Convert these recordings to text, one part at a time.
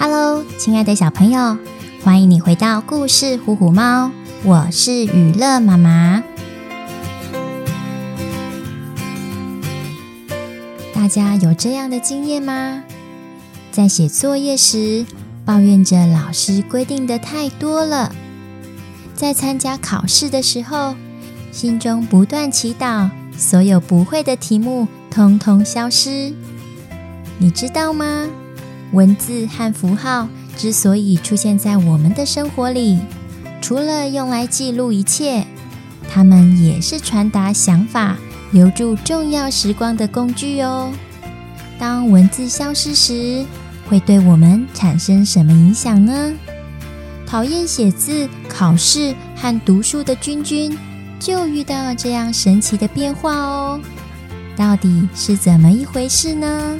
Hello，亲爱的小朋友，欢迎你回到故事《虎虎猫》，我是雨乐妈妈。大家有这样的经验吗？在写作业时，抱怨着老师规定的太多了；在参加考试的时候，心中不断祈祷，所有不会的题目通通消失。你知道吗？文字和符号之所以出现在我们的生活里，除了用来记录一切，它们也是传达想法、留住重要时光的工具哦。当文字消失时，会对我们产生什么影响呢？讨厌写字、考试和读书的君君，就遇到这样神奇的变化哦。到底是怎么一回事呢？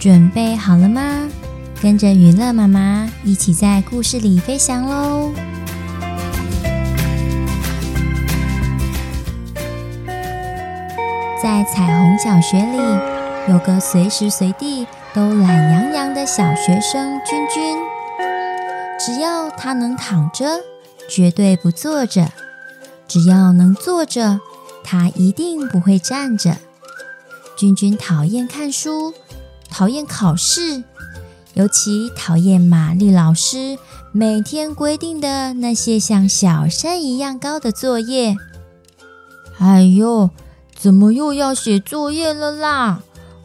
准备好了吗？跟着予乐妈妈一起在故事里飞翔喽！在彩虹小学里，有个随时随地都懒洋洋的小学生君君。只要他能躺着，绝对不坐着；只要能坐着，他一定不会站着。君君讨厌看书。讨厌考试，尤其讨厌玛丽老师每天规定的那些像小山一样高的作业。哎呦，怎么又要写作业了啦？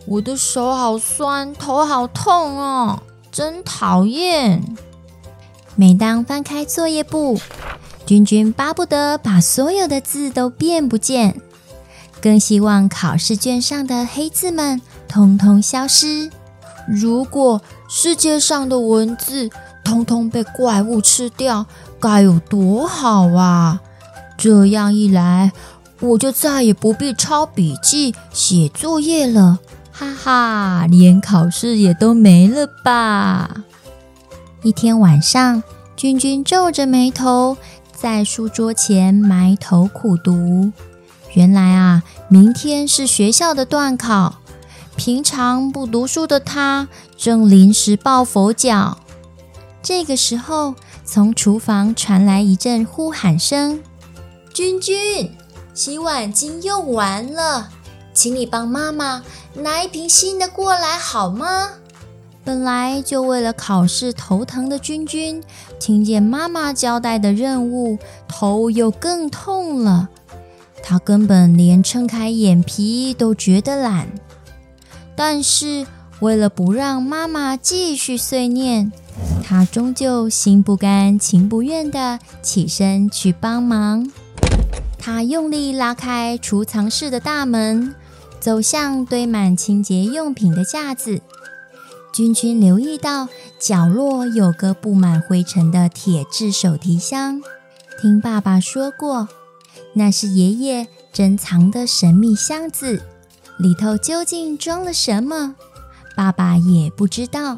我的手好酸，头好痛哦，真讨厌！每当翻开作业簿，君君巴不得把所有的字都变不见，更希望考试卷上的黑字们。通通消失。如果世界上的文字通通被怪物吃掉，该有多好啊！这样一来，我就再也不必抄笔记、写作业了。哈哈，连考试也都没了吧？一天晚上，君君皱着眉头在书桌前埋头苦读。原来啊，明天是学校的段考。平常不读书的他正临时抱佛脚。这个时候，从厨房传来一阵呼喊声：“君君，洗碗巾用完了，请你帮妈妈拿一瓶新的过来好吗？”本来就为了考试头疼的君君，听见妈妈交代的任务，头又更痛了。他根本连撑开眼皮都觉得懒。但是，为了不让妈妈继续碎念，他终究心不甘情不愿地起身去帮忙。他用力拉开储藏室的大门，走向堆满清洁用品的架子。君君留意到角落有个布满灰尘的铁制手提箱，听爸爸说过，那是爷爷珍藏的神秘箱子。里头究竟装了什么？爸爸也不知道。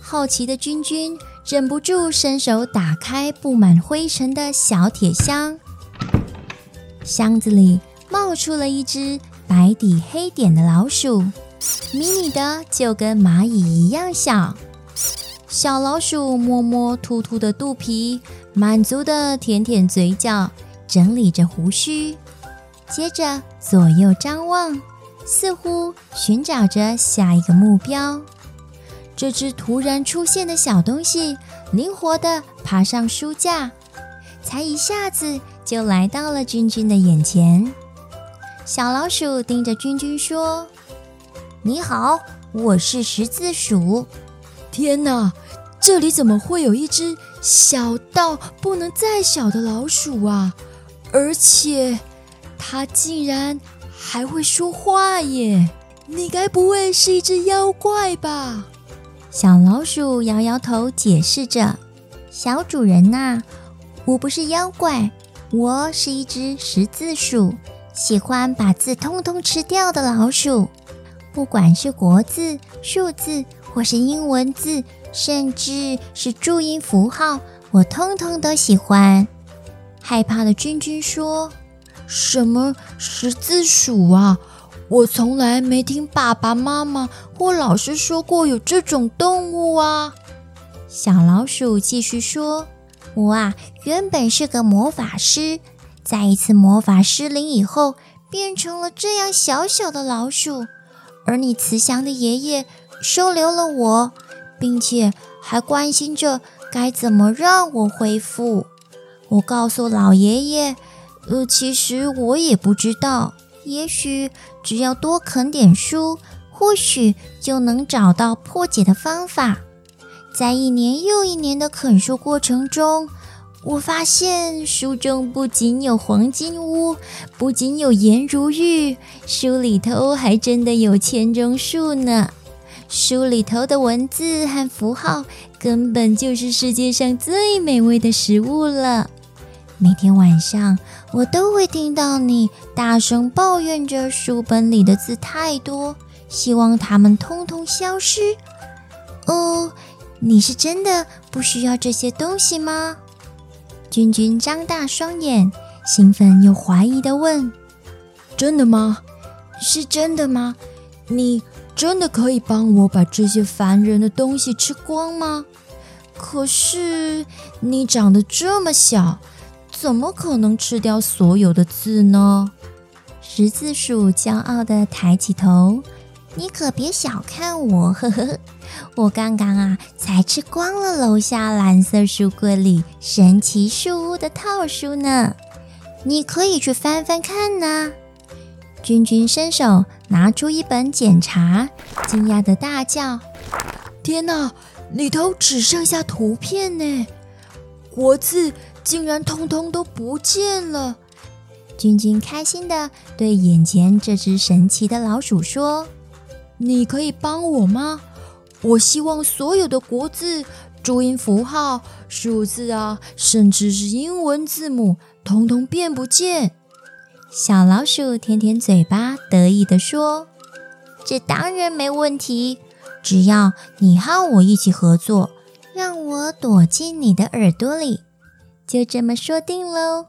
好奇的君君忍不住伸手打开布满灰尘的小铁箱，箱子里冒出了一只白底黑点的老鼠，迷你的就跟蚂蚁一样小。小老鼠摸摸秃秃的肚皮，满足的舔舔嘴角，整理着胡须，接着左右张望。似乎寻找着下一个目标。这只突然出现的小东西灵活地爬上书架，才一下子就来到了君君的眼前。小老鼠盯着君君说：“你好，我是十字鼠。”天哪，这里怎么会有一只小到不能再小的老鼠啊？而且它竟然……还会说话耶！你该不会是一只妖怪吧？小老鼠摇摇头，解释着：“小主人呐，我不是妖怪，我是一只十字鼠，喜欢把字通通吃掉的老鼠。不管是国字、数字，或是英文字，甚至是注音符号，我通通都喜欢。”害怕的君君说。什么十字鼠啊？我从来没听爸爸妈妈或老师说过有这种动物啊。小老鼠继续说：“我啊，原本是个魔法师，在一次魔法失灵以后，变成了这样小小的老鼠。而你慈祥的爷爷收留了我，并且还关心着该怎么让我恢复。我告诉老爷爷，呃，其实我也不知道，也许只要多啃点书，或许就能找到破解的方法。”在一年又一年的啃书过程中，我发现书中不仅有黄金屋，不仅有颜如玉，书里头还真的有千钟树呢。书里头的文字和符号根本就是世界上最美味的食物了。每天晚上，我都会听到你大声抱怨着书本里的字太多，希望它们通通消失。哦。你是真的不需要这些东西吗？君君张大双眼，兴奋又怀疑地问：“真的吗？是真的吗？你真的可以帮我把这些烦人的东西吃光吗？可是你长得这么小，怎么可能吃掉所有的字呢？”十字鼠骄傲地抬起头：“你可别小看我，呵呵。”我刚刚啊，才吃光了楼下蓝色书柜里神奇树屋的套书呢。你可以去翻翻看呢。君君伸手拿出一本检查，惊讶地大叫：“天哪，里头只剩下图片呢！国字竟然通通都不见了！”君君开心地对眼前这只神奇的老鼠说：“你可以帮我吗？”我希望所有的国字、注音符号、数字啊，甚至是英文字母，统统变不见。小老鼠舔舔嘴巴，得意地说：“这当然没问题，只要你和我一起合作，让我躲进你的耳朵里，就这么说定喽。”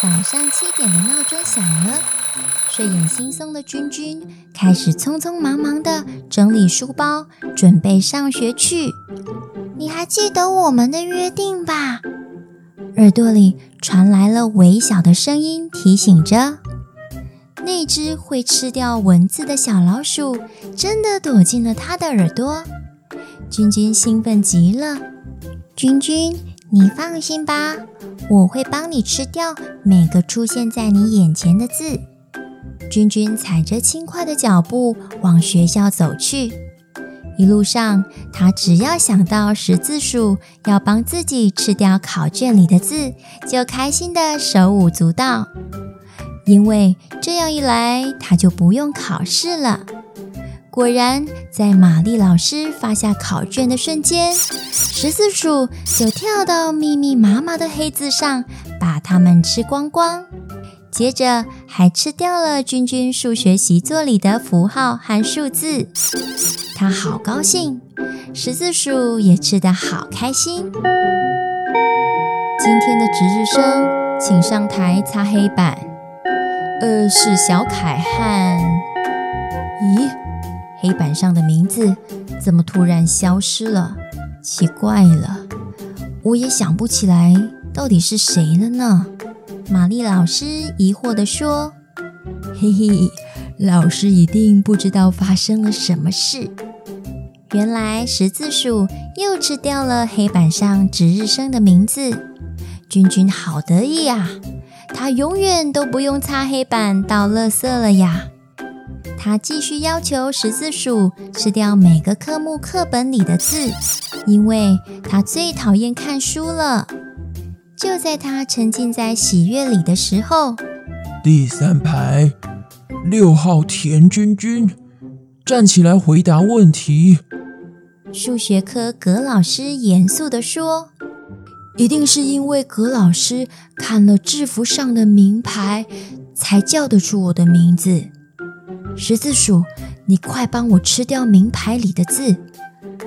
早上七点的闹钟响了。睡眼惺忪的君君开始匆匆忙忙地整理书包，准备上学去。你还记得我们的约定吧？耳朵里传来了微小的声音，提醒着。那只会吃掉蚊子的小老鼠真的躲进了他的耳朵。君君兴奋极了。君君，你放心吧，我会帮你吃掉每个出现在你眼前的字。君君踩着轻快的脚步往学校走去，一路上，他只要想到识字鼠要帮自己吃掉考卷里的字，就开心的手舞足蹈。因为这样一来，他就不用考试了。果然，在玛丽老师发下考卷的瞬间，十字鼠就跳到密密麻麻的黑字上，把它们吃光光。接着还吃掉了君君数学习作里的符号和数字，他好高兴，十字鼠也吃得好开心。今天的值日生，请上台擦黑板。呃，是小凯和……咦，黑板上的名字怎么突然消失了？奇怪了，我也想不起来到底是谁了呢？玛丽老师疑惑地说：“嘿嘿，老师一定不知道发生了什么事。原来十字鼠又吃掉了黑板上值日生的名字。君君好得意呀，他永远都不用擦黑板倒垃圾了呀。他继续要求十字鼠吃掉每个科目课本里的字，因为他最讨厌看书了。”就在他沉浸在喜悦里的时候，第三排六号田君君站起来回答问题。数学科葛老师严肃地说：“一定是因为葛老师看了制服上的名牌，才叫得出我的名字。十字鼠，你快帮我吃掉名牌里的字，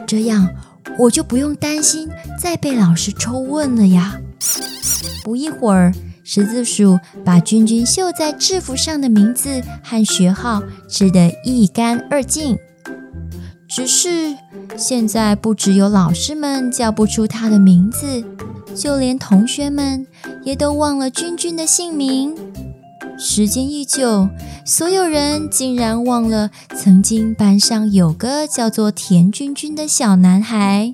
这样我就不用担心再被老师抽问了呀。”不一会儿，十字鼠把君君绣在制服上的名字和学号吃得一干二净。只是现在，不只有老师们叫不出他的名字，就连同学们也都忘了君君的姓名。时间一久，所有人竟然忘了曾经班上有个叫做田君君的小男孩。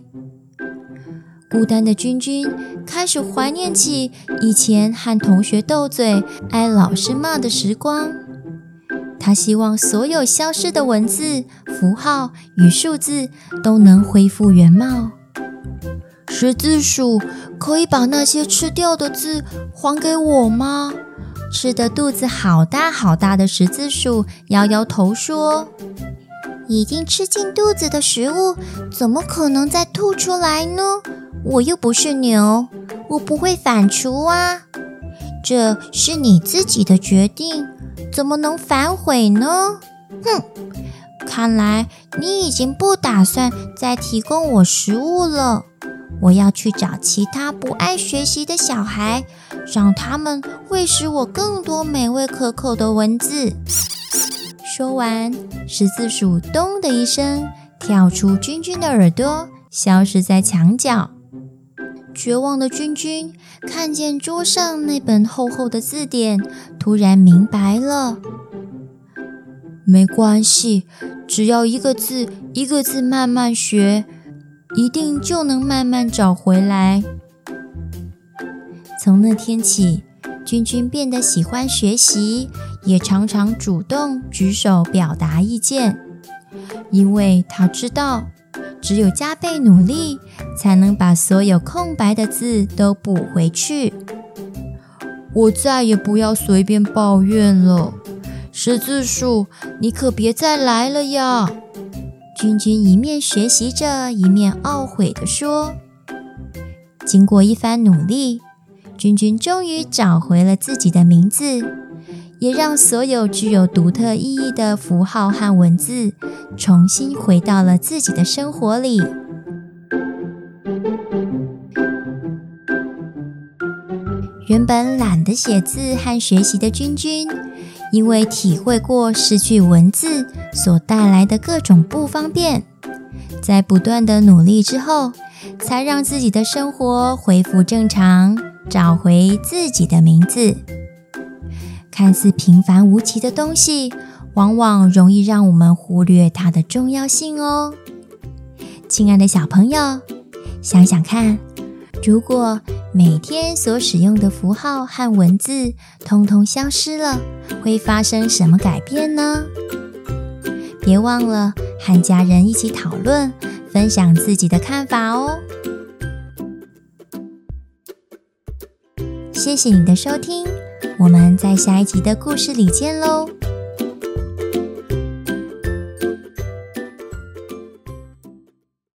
孤单的君君开始怀念起以前和同学斗嘴、挨老师骂的时光。他希望所有消失的文字、符号与数字都能恢复原貌。十字鼠，可以把那些吃掉的字还给我吗？吃得肚子好大好大的十字鼠摇摇头说：“已经吃进肚子的食物，怎么可能再吐出来呢？”我又不是牛，我不会反刍啊！这是你自己的决定，怎么能反悔呢？哼！看来你已经不打算再提供我食物了。我要去找其他不爱学习的小孩，让他们喂食我更多美味可口的文字。说完，十字鼠咚的一声跳出君君的耳朵，消失在墙角。绝望的君君看见桌上那本厚厚的字典，突然明白了。没关系，只要一个字一个字慢慢学，一定就能慢慢找回来。从那天起，君君变得喜欢学习，也常常主动举手表达意见，因为他知道。只有加倍努力，才能把所有空白的字都补回去。我再也不要随便抱怨了，十字鼠，你可别再来了呀！君君一面学习着，一面懊悔地说。经过一番努力，君君终于找回了自己的名字。也让所有具有独特意义的符号和文字重新回到了自己的生活里。原本懒得写字和学习的君君，因为体会过失去文字所带来的各种不方便，在不断的努力之后，才让自己的生活恢复正常，找回自己的名字。看似平凡无奇的东西，往往容易让我们忽略它的重要性哦。亲爱的小朋友，想想看，如果每天所使用的符号和文字通通消失了，会发生什么改变呢？别忘了和家人一起讨论，分享自己的看法哦。谢谢你的收听。我们在下一集的故事里见喽。